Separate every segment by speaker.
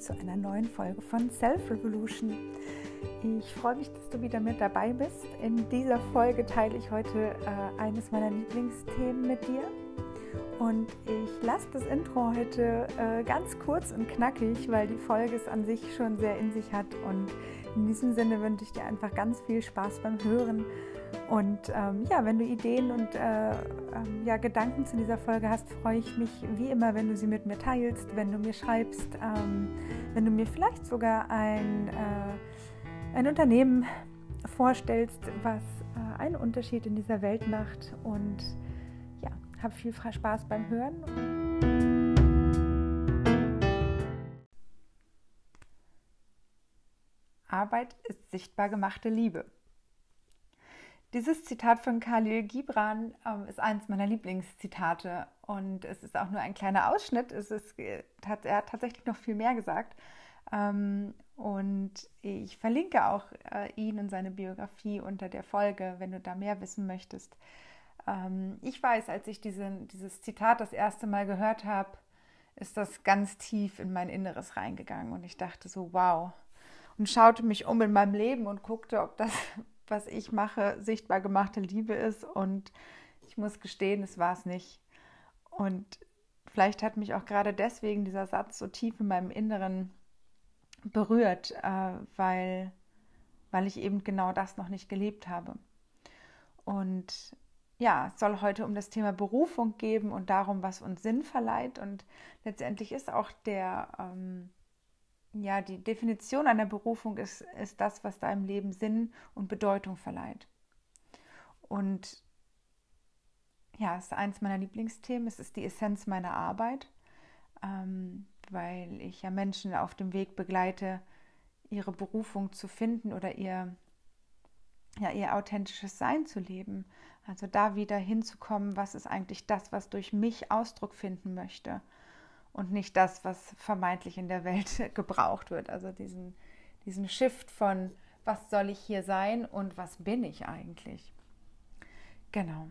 Speaker 1: zu einer neuen Folge von Self Revolution. Ich freue mich, dass du wieder mit dabei bist. In dieser Folge teile ich heute äh, eines meiner Lieblingsthemen mit dir. Und ich lasse das Intro heute äh, ganz kurz und knackig, weil die Folge es an sich schon sehr in sich hat. Und in diesem Sinne wünsche ich dir einfach ganz viel Spaß beim Hören und ähm, ja, wenn du Ideen und äh, ähm, ja, Gedanken zu dieser Folge hast, freue ich mich wie immer, wenn du sie mit mir teilst, wenn du mir schreibst, ähm, wenn du mir vielleicht sogar ein, äh, ein Unternehmen vorstellst, was äh, einen Unterschied in dieser Welt macht. Und ja, hab viel Spaß beim Hören. Arbeit ist sichtbar gemachte Liebe. Dieses Zitat von Khalil Gibran ähm, ist eines meiner Lieblingszitate und es ist auch nur ein kleiner Ausschnitt. Es ist, äh, er hat tatsächlich noch viel mehr gesagt. Ähm, und ich verlinke auch äh, ihn und seine Biografie unter der Folge, wenn du da mehr wissen möchtest. Ähm, ich weiß, als ich diese, dieses Zitat das erste Mal gehört habe, ist das ganz tief in mein Inneres reingegangen und ich dachte so, wow. Und schaute mich um in meinem Leben und guckte, ob das was ich mache, sichtbar gemachte Liebe ist. Und ich muss gestehen, es war es nicht. Und vielleicht hat mich auch gerade deswegen dieser Satz so tief in meinem Inneren berührt, äh, weil, weil ich eben genau das noch nicht gelebt habe. Und ja, es soll heute um das Thema Berufung geben und darum, was uns Sinn verleiht. Und letztendlich ist auch der, ähm, ja, die Definition einer Berufung ist, ist das, was deinem Leben Sinn und Bedeutung verleiht. Und ja, es ist eins meiner Lieblingsthemen. Es ist die Essenz meiner Arbeit, ähm, weil ich ja Menschen auf dem Weg begleite, ihre Berufung zu finden oder ihr, ja, ihr authentisches Sein zu leben. Also da wieder hinzukommen, was ist eigentlich das, was durch mich Ausdruck finden möchte und nicht das, was vermeintlich in der Welt gebraucht wird. Also diesen, diesen Shift von, was soll ich hier sein und was bin ich eigentlich. Genau.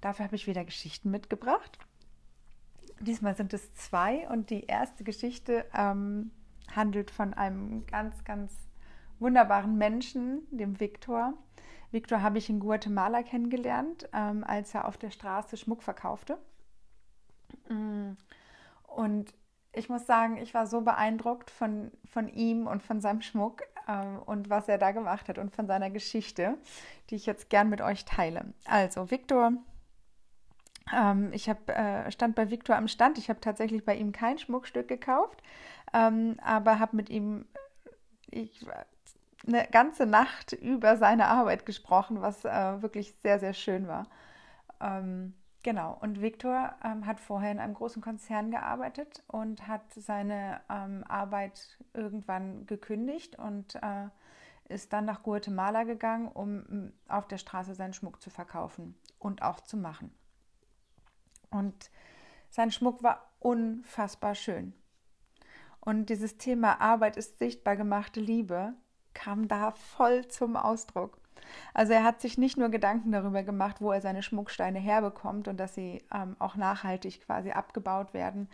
Speaker 1: Dafür habe ich wieder Geschichten mitgebracht. Diesmal sind es zwei und die erste Geschichte ähm, handelt von einem ganz, ganz wunderbaren Menschen, dem Viktor. Viktor habe ich in Guatemala kennengelernt, ähm, als er auf der Straße Schmuck verkaufte. Mm. Und ich muss sagen, ich war so beeindruckt von, von ihm und von seinem Schmuck äh, und was er da gemacht hat und von seiner Geschichte, die ich jetzt gern mit euch teile. Also, Viktor, ähm, ich hab, äh, stand bei Viktor am Stand. Ich habe tatsächlich bei ihm kein Schmuckstück gekauft, ähm, aber habe mit ihm ich, eine ganze Nacht über seine Arbeit gesprochen, was äh, wirklich sehr, sehr schön war. Ähm, Genau, und Viktor ähm, hat vorher in einem großen Konzern gearbeitet und hat seine ähm, Arbeit irgendwann gekündigt und äh, ist dann nach Guatemala gegangen, um auf der Straße seinen Schmuck zu verkaufen und auch zu machen. Und sein Schmuck war unfassbar schön. Und dieses Thema Arbeit ist sichtbar gemachte Liebe kam da voll zum Ausdruck. Also er hat sich nicht nur Gedanken darüber gemacht, wo er seine Schmucksteine herbekommt und dass sie ähm, auch nachhaltig quasi abgebaut werden,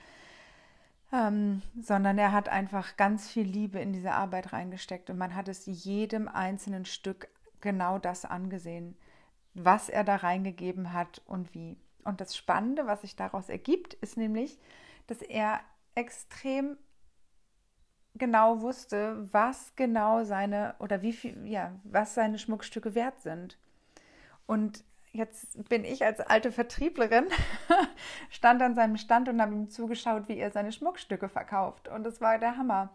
Speaker 1: ähm, sondern er hat einfach ganz viel Liebe in diese Arbeit reingesteckt und man hat es jedem einzelnen Stück genau das angesehen, was er da reingegeben hat und wie. Und das Spannende, was sich daraus ergibt, ist nämlich, dass er extrem genau wusste, was genau seine oder wie viel, ja, was seine Schmuckstücke wert sind. Und jetzt bin ich als alte Vertrieblerin, stand an seinem Stand und habe ihm zugeschaut, wie er seine Schmuckstücke verkauft. Und das war der Hammer.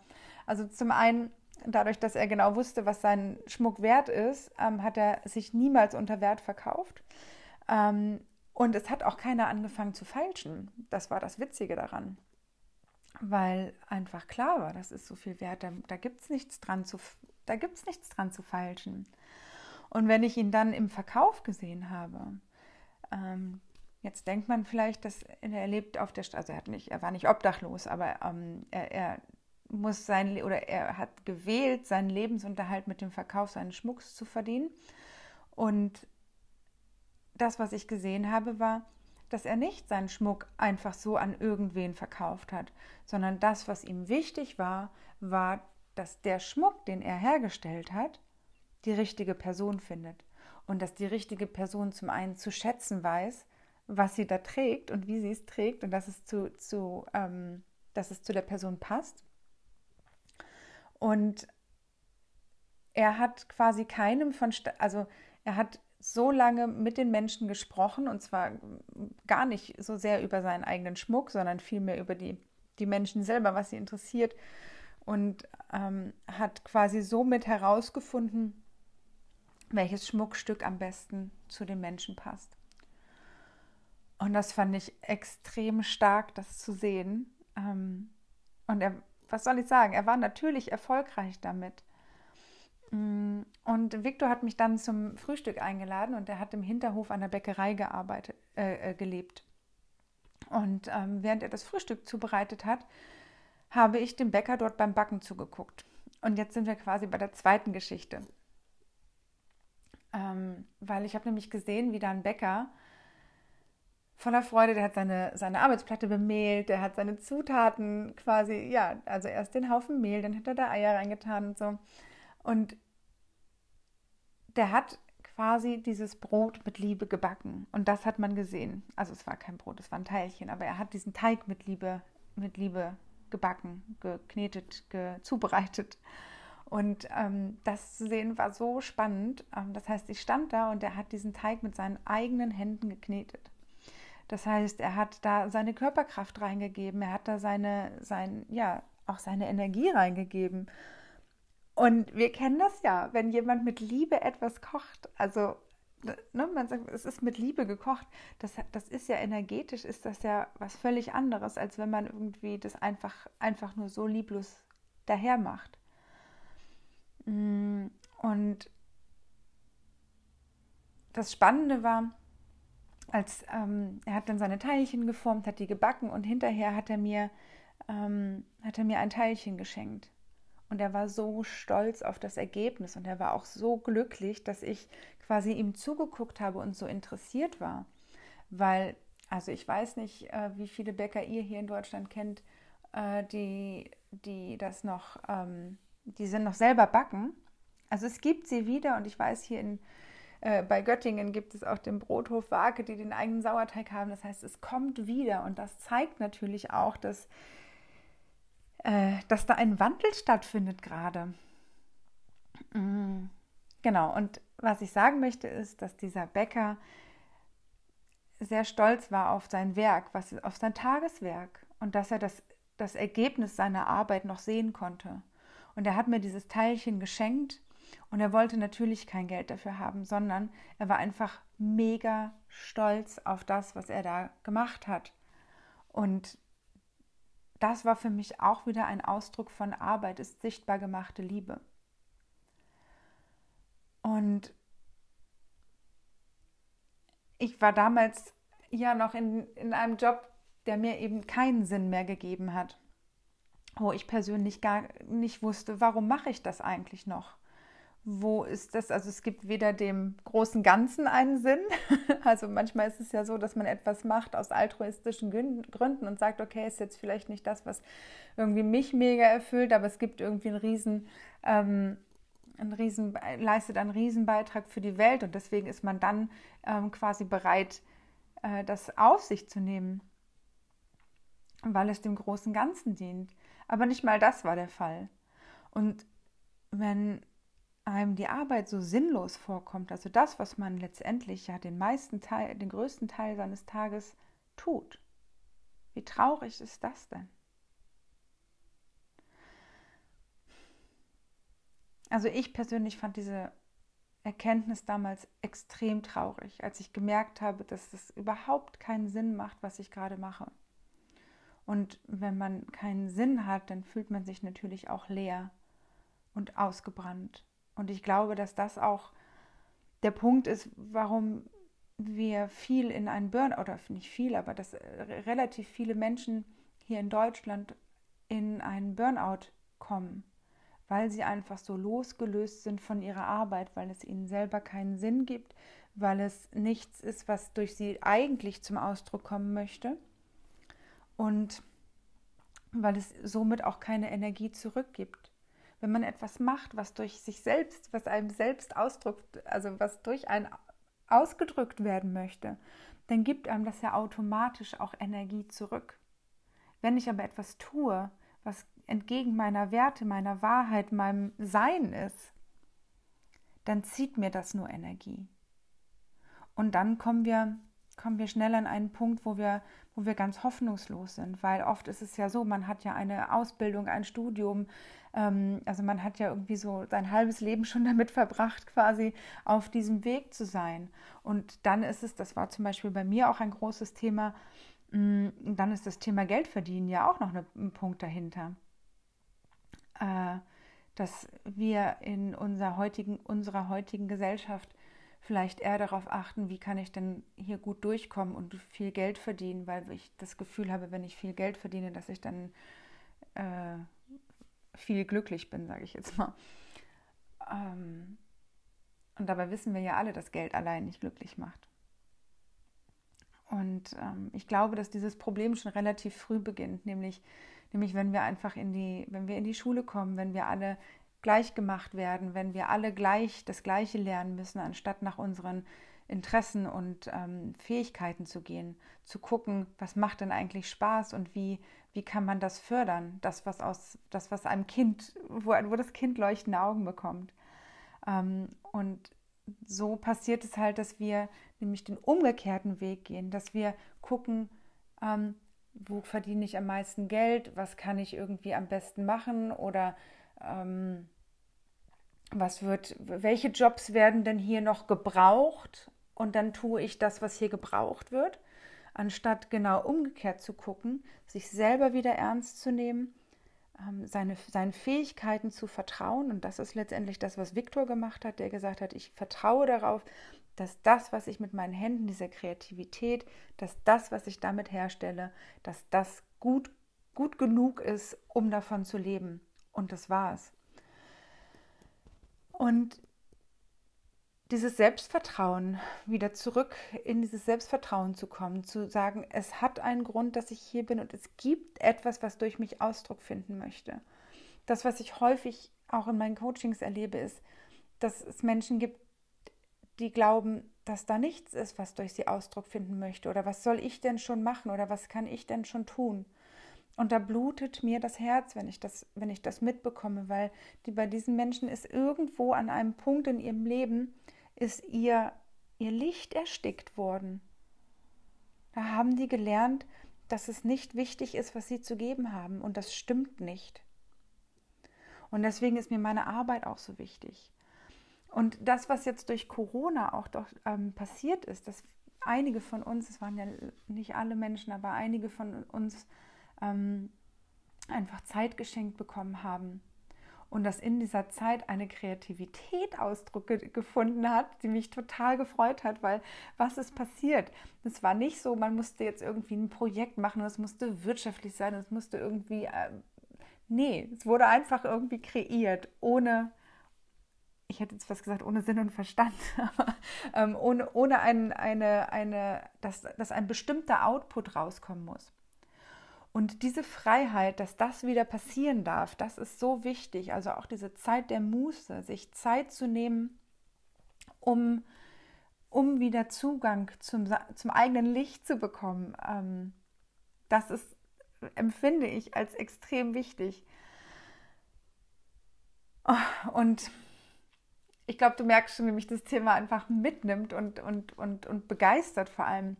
Speaker 1: Also zum einen, dadurch, dass er genau wusste, was sein Schmuck wert ist, ähm, hat er sich niemals unter Wert verkauft. Ähm, und es hat auch keiner angefangen zu feilschen. Das war das Witzige daran weil einfach klar war, das ist so viel wert, da, da gibt es nichts dran zu, da nichts dran zu feilschen. Und wenn ich ihn dann im Verkauf gesehen habe, ähm, jetzt denkt man vielleicht, dass er lebt auf der Straße, also er, er war nicht obdachlos, aber ähm, er, er muss sein oder er hat gewählt, seinen Lebensunterhalt mit dem Verkauf seines Schmucks zu verdienen. Und das, was ich gesehen habe, war, dass er nicht seinen Schmuck einfach so an irgendwen verkauft hat, sondern das, was ihm wichtig war, war, dass der Schmuck, den er hergestellt hat, die richtige Person findet und dass die richtige Person zum einen zu schätzen weiß, was sie da trägt und wie sie es trägt und dass es zu, zu, ähm, dass es zu der Person passt. Und er hat quasi keinem von, also er hat so lange mit den Menschen gesprochen und zwar gar nicht so sehr über seinen eigenen Schmuck, sondern vielmehr über die, die Menschen selber, was sie interessiert und ähm, hat quasi somit herausgefunden, welches Schmuckstück am besten zu den Menschen passt. Und das fand ich extrem stark, das zu sehen. Ähm, und er, was soll ich sagen, er war natürlich erfolgreich damit. Mm, und Viktor hat mich dann zum Frühstück eingeladen und er hat im Hinterhof der Bäckerei gearbeitet, äh, äh, gelebt. Und ähm, während er das Frühstück zubereitet hat, habe ich dem Bäcker dort beim Backen zugeguckt. Und jetzt sind wir quasi bei der zweiten Geschichte. Ähm, weil ich habe nämlich gesehen, wie da ein Bäcker voller Freude, der hat seine, seine Arbeitsplatte bemehlt, der hat seine Zutaten quasi, ja, also erst den Haufen Mehl, dann hat er da Eier reingetan und so. Und der hat quasi dieses Brot mit Liebe gebacken. Und das hat man gesehen. Also es war kein Brot, es war ein Teilchen, aber er hat diesen Teig mit Liebe, mit Liebe gebacken, geknetet, ge zubereitet. Und ähm, das zu sehen war so spannend. Ähm, das heißt, ich stand da und er hat diesen Teig mit seinen eigenen Händen geknetet. Das heißt, er hat da seine Körperkraft reingegeben, er hat da seine, sein, ja, auch seine Energie reingegeben. Und wir kennen das ja, wenn jemand mit Liebe etwas kocht, also ne, man sagt, es ist mit Liebe gekocht, das, das ist ja energetisch, ist das ja was völlig anderes, als wenn man irgendwie das einfach, einfach nur so lieblos daher macht. Mm, und das Spannende war, als ähm, er hat dann seine Teilchen geformt, hat die gebacken und hinterher hat er mir, ähm, hat er mir ein Teilchen geschenkt. Und er war so stolz auf das Ergebnis und er war auch so glücklich, dass ich quasi ihm zugeguckt habe und so interessiert war. Weil, also ich weiß nicht, äh, wie viele Bäcker ihr hier in Deutschland kennt, äh, die, die das noch, ähm, die sind noch selber backen. Also es gibt sie wieder und ich weiß, hier in, äh, bei Göttingen gibt es auch den Brothof Wake, die den eigenen Sauerteig haben. Das heißt, es kommt wieder und das zeigt natürlich auch, dass äh, dass da ein Wandel stattfindet gerade. Mhm. Genau, und was ich sagen möchte, ist, dass dieser Bäcker sehr stolz war auf sein Werk, was, auf sein Tageswerk und dass er das, das Ergebnis seiner Arbeit noch sehen konnte. Und er hat mir dieses Teilchen geschenkt und er wollte natürlich kein Geld dafür haben, sondern er war einfach mega stolz auf das, was er da gemacht hat. Und das war für mich auch wieder ein Ausdruck von Arbeit, ist sichtbar gemachte Liebe. Und ich war damals ja noch in, in einem Job, der mir eben keinen Sinn mehr gegeben hat, wo ich persönlich gar nicht wusste, warum mache ich das eigentlich noch? Wo ist das? Also es gibt weder dem großen Ganzen einen Sinn. Also manchmal ist es ja so, dass man etwas macht aus altruistischen Gründen und sagt, okay, ist jetzt vielleicht nicht das, was irgendwie mich mega erfüllt, aber es gibt irgendwie einen riesen, ähm, einen riesen leistet einen Riesenbeitrag für die Welt und deswegen ist man dann ähm, quasi bereit, äh, das auf sich zu nehmen, weil es dem großen Ganzen dient. Aber nicht mal das war der Fall. Und wenn einem die Arbeit so sinnlos vorkommt, also das, was man letztendlich ja den meisten Teil, den größten Teil seines Tages tut, wie traurig ist das denn? Also ich persönlich fand diese Erkenntnis damals extrem traurig, als ich gemerkt habe, dass es überhaupt keinen Sinn macht, was ich gerade mache. Und wenn man keinen Sinn hat, dann fühlt man sich natürlich auch leer und ausgebrannt und ich glaube, dass das auch der Punkt ist, warum wir viel in einen Burnout, oder nicht viel, aber dass relativ viele Menschen hier in Deutschland in einen Burnout kommen, weil sie einfach so losgelöst sind von ihrer Arbeit, weil es ihnen selber keinen Sinn gibt, weil es nichts ist, was durch sie eigentlich zum Ausdruck kommen möchte und weil es somit auch keine Energie zurückgibt. Wenn man etwas macht, was durch sich selbst, was einem selbst ausdrückt, also was durch einen ausgedrückt werden möchte, dann gibt einem das ja automatisch auch Energie zurück. Wenn ich aber etwas tue, was entgegen meiner Werte, meiner Wahrheit, meinem Sein ist, dann zieht mir das nur Energie. Und dann kommen wir, kommen wir schnell an einen Punkt, wo wir, wo wir ganz hoffnungslos sind, weil oft ist es ja so, man hat ja eine Ausbildung, ein Studium, ähm, also man hat ja irgendwie so sein halbes Leben schon damit verbracht, quasi auf diesem Weg zu sein. Und dann ist es, das war zum Beispiel bei mir auch ein großes Thema, mh, mm, dann ist das Thema Geldverdienen ja auch noch ein Punkt dahinter. Äh, dass wir in unserer heutigen, unserer heutigen Gesellschaft vielleicht eher darauf achten, wie kann ich denn hier gut durchkommen und viel Geld verdienen, weil ich das Gefühl habe, wenn ich viel Geld verdiene, dass ich dann äh, viel glücklich bin, sage ich jetzt mal. Ähm, und dabei wissen wir ja alle, dass Geld allein nicht glücklich macht. Und ähm, ich glaube, dass dieses Problem schon relativ früh beginnt, nämlich, nämlich wenn wir einfach in die, wenn wir in die Schule kommen, wenn wir alle gleich gemacht werden, wenn wir alle gleich das Gleiche lernen müssen, anstatt nach unseren Interessen und ähm, Fähigkeiten zu gehen, zu gucken, was macht denn eigentlich Spaß und wie, wie kann man das fördern, das, was aus, das, was einem Kind, wo, wo das Kind leuchtende Augen bekommt. Ähm, und so passiert es halt, dass wir nämlich den umgekehrten Weg gehen, dass wir gucken, ähm, wo verdiene ich am meisten Geld, was kann ich irgendwie am besten machen oder ähm, was wird, welche Jobs werden denn hier noch gebraucht und dann tue ich das, was hier gebraucht wird, anstatt genau umgekehrt zu gucken, sich selber wieder ernst zu nehmen, ähm, seine, seinen Fähigkeiten zu vertrauen und das ist letztendlich das, was Viktor gemacht hat, der gesagt hat, ich vertraue darauf, dass das, was ich mit meinen Händen, diese Kreativität, dass das, was ich damit herstelle, dass das gut, gut genug ist, um davon zu leben. Und das war es. Und dieses Selbstvertrauen, wieder zurück in dieses Selbstvertrauen zu kommen, zu sagen, es hat einen Grund, dass ich hier bin und es gibt etwas, was durch mich Ausdruck finden möchte. Das, was ich häufig auch in meinen Coachings erlebe, ist, dass es Menschen gibt, die glauben, dass da nichts ist, was durch sie Ausdruck finden möchte oder was soll ich denn schon machen oder was kann ich denn schon tun? Und da blutet mir das Herz, wenn ich das, wenn ich das mitbekomme, weil die, bei diesen Menschen ist irgendwo an einem Punkt in ihrem Leben, ist ihr, ihr Licht erstickt worden. Da haben die gelernt, dass es nicht wichtig ist, was sie zu geben haben. Und das stimmt nicht. Und deswegen ist mir meine Arbeit auch so wichtig. Und das, was jetzt durch Corona auch doch ähm, passiert ist, dass einige von uns, es waren ja nicht alle Menschen, aber einige von uns ähm, einfach Zeit geschenkt bekommen haben. Und dass in dieser Zeit eine Kreativität Ausdruck ge gefunden hat, die mich total gefreut hat, weil was ist passiert? Es war nicht so, man musste jetzt irgendwie ein Projekt machen, es musste wirtschaftlich sein, es musste irgendwie. Äh, nee, es wurde einfach irgendwie kreiert, ohne ich hätte jetzt was gesagt, ohne Sinn und Verstand, aber ähm, ohne, ohne ein, eine, eine, dass, dass ein bestimmter Output rauskommen muss. Und diese Freiheit, dass das wieder passieren darf, das ist so wichtig. Also auch diese Zeit der Muße, sich Zeit zu nehmen, um, um wieder Zugang zum, zum eigenen Licht zu bekommen. Ähm, das ist, empfinde ich als extrem wichtig. Oh, und ich glaube, du merkst schon, wie mich das Thema einfach mitnimmt und, und, und, und begeistert vor allem.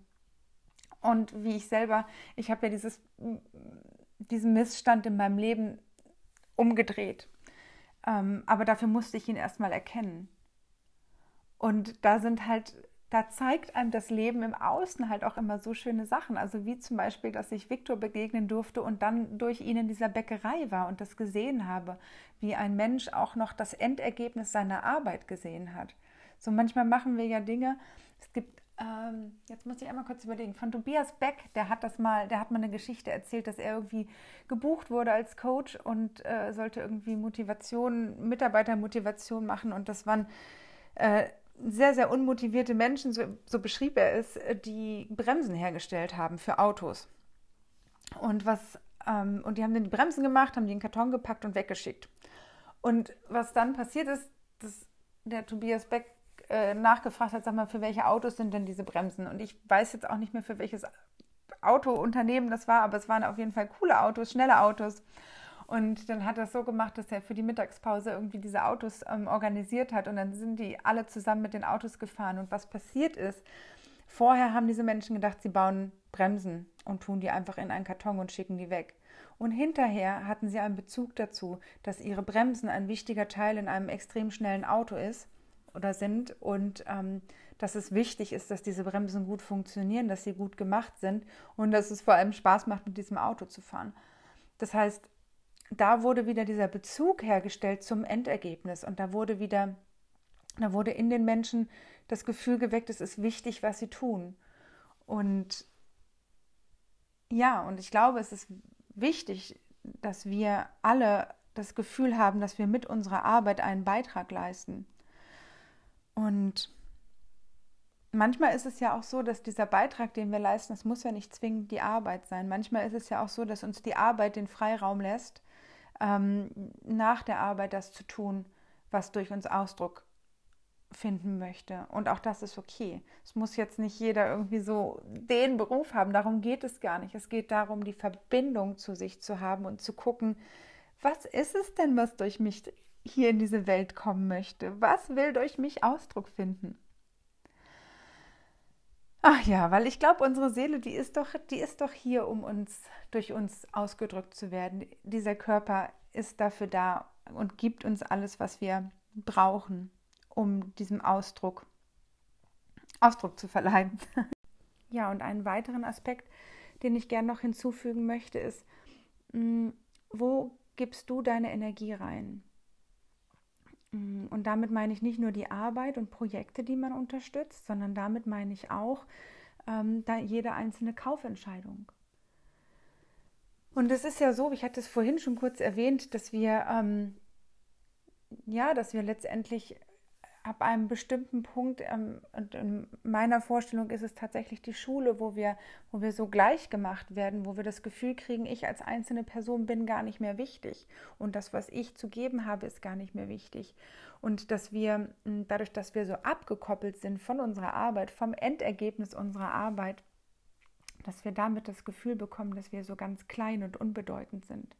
Speaker 1: Und wie ich selber, ich habe ja dieses, diesen Missstand in meinem Leben umgedreht. Ähm, aber dafür musste ich ihn erstmal erkennen. Und da sind halt, da zeigt einem das Leben im Außen halt auch immer so schöne Sachen. Also wie zum Beispiel, dass ich Viktor begegnen durfte und dann durch ihn in dieser Bäckerei war und das gesehen habe, wie ein Mensch auch noch das Endergebnis seiner Arbeit gesehen hat. So manchmal machen wir ja Dinge. Es gibt ähm, jetzt muss ich einmal kurz überlegen, von Tobias Beck, der hat das mal, der hat mal eine Geschichte erzählt, dass er irgendwie gebucht wurde als Coach und äh, sollte irgendwie Motivation, Mitarbeitermotivation machen und das waren äh, sehr, sehr unmotivierte Menschen, so, so beschrieb er es, die Bremsen hergestellt haben für Autos. Und was ähm, und die haben dann die Bremsen gemacht, haben die in den Karton gepackt und weggeschickt. Und was dann passiert ist, dass der Tobias Beck äh, nachgefragt hat, sag mal, für welche Autos sind denn diese Bremsen? Und ich weiß jetzt auch nicht mehr, für welches Autounternehmen das war, aber es waren auf jeden Fall coole Autos, schnelle Autos. Und dann hat er es so gemacht, dass er für die Mittagspause irgendwie diese Autos ähm, organisiert hat. Und dann sind die alle zusammen mit den Autos gefahren. Und was passiert ist, vorher haben diese Menschen gedacht, sie bauen Bremsen und tun die einfach in einen Karton und schicken die weg. Und hinterher hatten sie einen Bezug dazu, dass ihre Bremsen ein wichtiger Teil in einem extrem schnellen Auto ist oder sind und ähm, dass es wichtig ist, dass diese Bremsen gut funktionieren, dass sie gut gemacht sind und dass es vor allem Spaß macht, mit diesem Auto zu fahren. Das heißt, da wurde wieder dieser Bezug hergestellt zum Endergebnis und da wurde wieder, da wurde in den Menschen das Gefühl geweckt, es ist wichtig, was sie tun. Und ja, und ich glaube, es ist wichtig, dass wir alle das Gefühl haben, dass wir mit unserer Arbeit einen Beitrag leisten. Und manchmal ist es ja auch so, dass dieser Beitrag, den wir leisten, das muss ja nicht zwingend die Arbeit sein. Manchmal ist es ja auch so, dass uns die Arbeit den Freiraum lässt, ähm, nach der Arbeit das zu tun, was durch uns Ausdruck finden möchte. Und auch das ist okay. Es muss jetzt nicht jeder irgendwie so den Beruf haben. Darum geht es gar nicht. Es geht darum, die Verbindung zu sich zu haben und zu gucken, was ist es denn, was durch mich hier in diese Welt kommen möchte? Was will durch mich Ausdruck finden? Ach ja, weil ich glaube, unsere Seele, die ist doch, die ist doch hier, um uns durch uns ausgedrückt zu werden. Dieser Körper ist dafür da und gibt uns alles, was wir brauchen um diesem Ausdruck Ausdruck zu verleihen. ja, und einen weiteren Aspekt, den ich gerne noch hinzufügen möchte, ist, mm, wo gibst du deine Energie rein? Mm, und damit meine ich nicht nur die Arbeit und Projekte, die man unterstützt, sondern damit meine ich auch ähm, jede einzelne Kaufentscheidung. Und es ist ja so, ich hatte es vorhin schon kurz erwähnt, dass wir ähm, ja, dass wir letztendlich ab einem bestimmten Punkt, ähm, und in meiner Vorstellung ist es tatsächlich die Schule, wo wir, wo wir so gleich gemacht werden, wo wir das Gefühl kriegen, ich als einzelne Person bin gar nicht mehr wichtig und das, was ich zu geben habe, ist gar nicht mehr wichtig. Und dass wir, dadurch, dass wir so abgekoppelt sind von unserer Arbeit, vom Endergebnis unserer Arbeit, dass wir damit das Gefühl bekommen, dass wir so ganz klein und unbedeutend sind.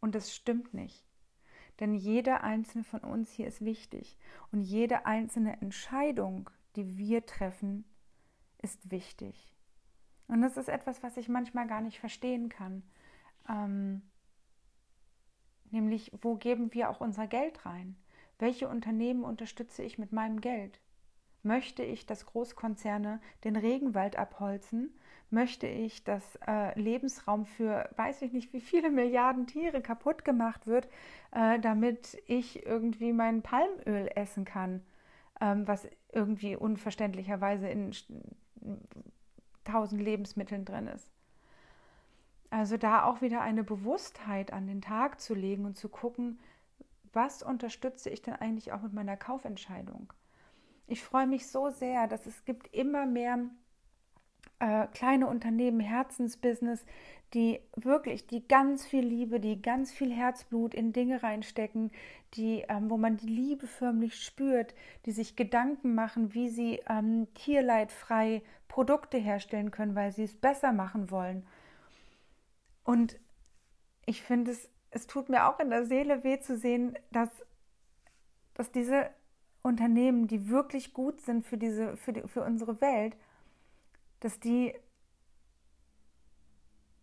Speaker 1: Und das stimmt nicht. Denn jeder einzelne von uns hier ist wichtig. Und jede einzelne Entscheidung, die wir treffen, ist wichtig. Und das ist etwas, was ich manchmal gar nicht verstehen kann. Ähm, nämlich, wo geben wir auch unser Geld rein? Welche Unternehmen unterstütze ich mit meinem Geld? Möchte ich, dass Großkonzerne den Regenwald abholzen? Möchte ich, dass äh, Lebensraum für weiß ich nicht wie viele Milliarden Tiere kaputt gemacht wird, äh, damit ich irgendwie mein Palmöl essen kann, ähm, was irgendwie unverständlicherweise in tausend Lebensmitteln drin ist? Also da auch wieder eine Bewusstheit an den Tag zu legen und zu gucken, was unterstütze ich denn eigentlich auch mit meiner Kaufentscheidung? Ich freue mich so sehr, dass es gibt immer mehr äh, kleine Unternehmen, Herzensbusiness, die wirklich, die ganz viel Liebe, die ganz viel Herzblut in Dinge reinstecken, die, ähm, wo man die Liebe förmlich spürt, die sich Gedanken machen, wie sie ähm, tierleidfrei Produkte herstellen können, weil sie es besser machen wollen. Und ich finde es, es tut mir auch in der Seele weh zu sehen, dass, dass diese Unternehmen, die wirklich gut sind für, diese, für, die, für unsere Welt, dass die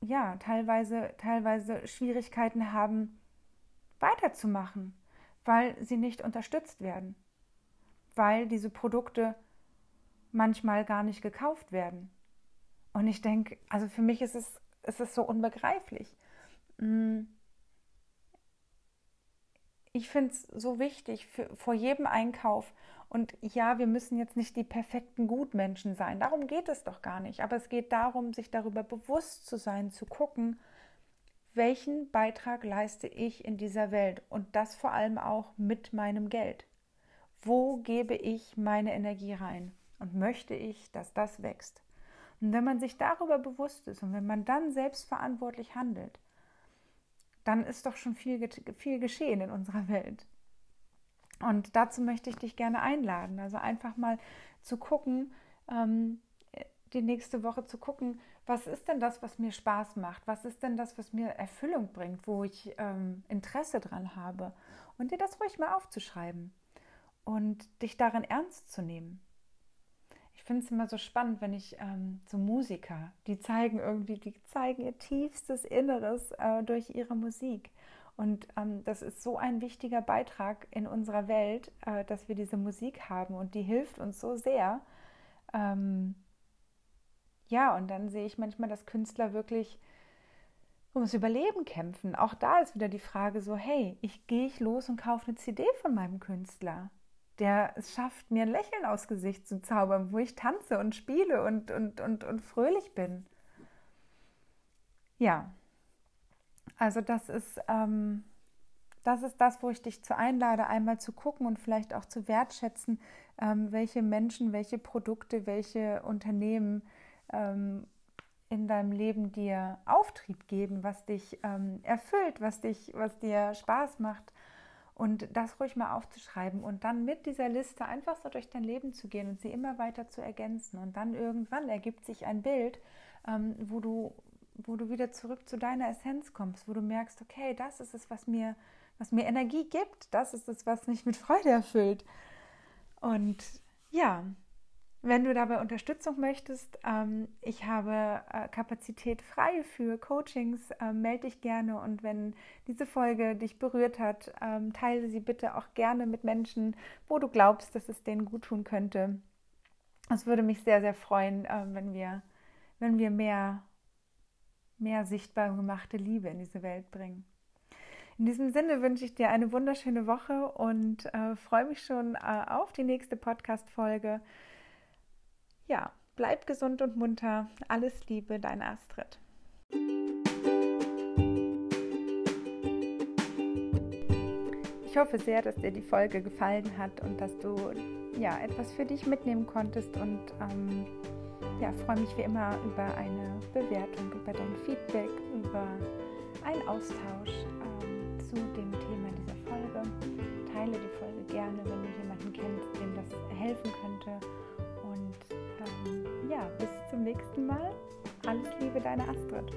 Speaker 1: ja teilweise, teilweise Schwierigkeiten haben, weiterzumachen, weil sie nicht unterstützt werden, weil diese Produkte manchmal gar nicht gekauft werden. Und ich denke, also für mich ist es, ist es so unbegreiflich. Hm ich finde es so wichtig für, vor jedem Einkauf. Und ja, wir müssen jetzt nicht die perfekten Gutmenschen sein. Darum geht es doch gar nicht. Aber es geht darum, sich darüber bewusst zu sein, zu gucken, welchen Beitrag leiste ich in dieser Welt und das vor allem auch mit meinem Geld. Wo gebe ich meine Energie rein? Und möchte ich, dass das wächst? Und wenn man sich darüber bewusst ist und wenn man dann selbstverantwortlich handelt, dann ist doch schon viel, viel geschehen in unserer Welt. Und dazu möchte ich dich gerne einladen. Also einfach mal zu gucken, ähm, die nächste Woche zu gucken, was ist denn das, was mir Spaß macht? Was ist denn das, was mir Erfüllung bringt, wo ich ähm, Interesse dran habe? Und dir das ruhig mal aufzuschreiben und dich darin ernst zu nehmen. Ich finde es immer so spannend, wenn ich ähm, so Musiker, die zeigen irgendwie, die zeigen ihr tiefstes Inneres äh, durch ihre Musik. Und ähm, das ist so ein wichtiger Beitrag in unserer Welt, äh, dass wir diese Musik haben und die hilft uns so sehr. Ähm, ja, und dann sehe ich manchmal, dass Künstler wirklich ums Überleben kämpfen. Auch da ist wieder die Frage so, hey, ich gehe ich los und kaufe eine CD von meinem Künstler, der es schafft, mir ein Lächeln aufs Gesicht zu zaubern, wo ich tanze und spiele und, und, und, und fröhlich bin. Ja, also das ist, ähm, das ist das, wo ich dich zu einlade, einmal zu gucken und vielleicht auch zu wertschätzen, ähm, welche Menschen, welche Produkte, welche Unternehmen ähm, in deinem Leben dir Auftrieb geben, was dich ähm, erfüllt, was, dich, was dir Spaß macht. Und das ruhig mal aufzuschreiben und dann mit dieser Liste einfach so durch dein Leben zu gehen und sie immer weiter zu ergänzen. Und dann irgendwann ergibt sich ein Bild, ähm, wo du wo du wieder zurück zu deiner Essenz kommst, wo du merkst, okay, das ist es, was mir, was mir Energie gibt, das ist es, was mich mit Freude erfüllt. Und ja, wenn du dabei Unterstützung möchtest, ähm, ich habe äh, Kapazität frei für Coachings, äh, melde dich gerne und wenn diese Folge dich berührt hat, ähm, teile sie bitte auch gerne mit Menschen, wo du glaubst, dass es denen gut tun könnte. Es würde mich sehr, sehr freuen, äh, wenn wir, wenn wir mehr mehr sichtbar gemachte Liebe in diese Welt bringen. In diesem Sinne wünsche ich dir eine wunderschöne Woche und äh, freue mich schon äh, auf die nächste Podcast-Folge. Ja, bleib gesund und munter. Alles Liebe, deine Astrid. Ich hoffe sehr, dass dir die Folge gefallen hat und dass du ja etwas für dich mitnehmen konntest und ähm, ja, freue mich wie immer über eine Bewertung, über dein Feedback, über einen Austausch ähm, zu dem Thema dieser Folge. Teile die Folge gerne, wenn du jemanden kennst, dem das helfen könnte. Und ähm, ja, bis zum nächsten Mal. Alles Liebe, deine Astrid.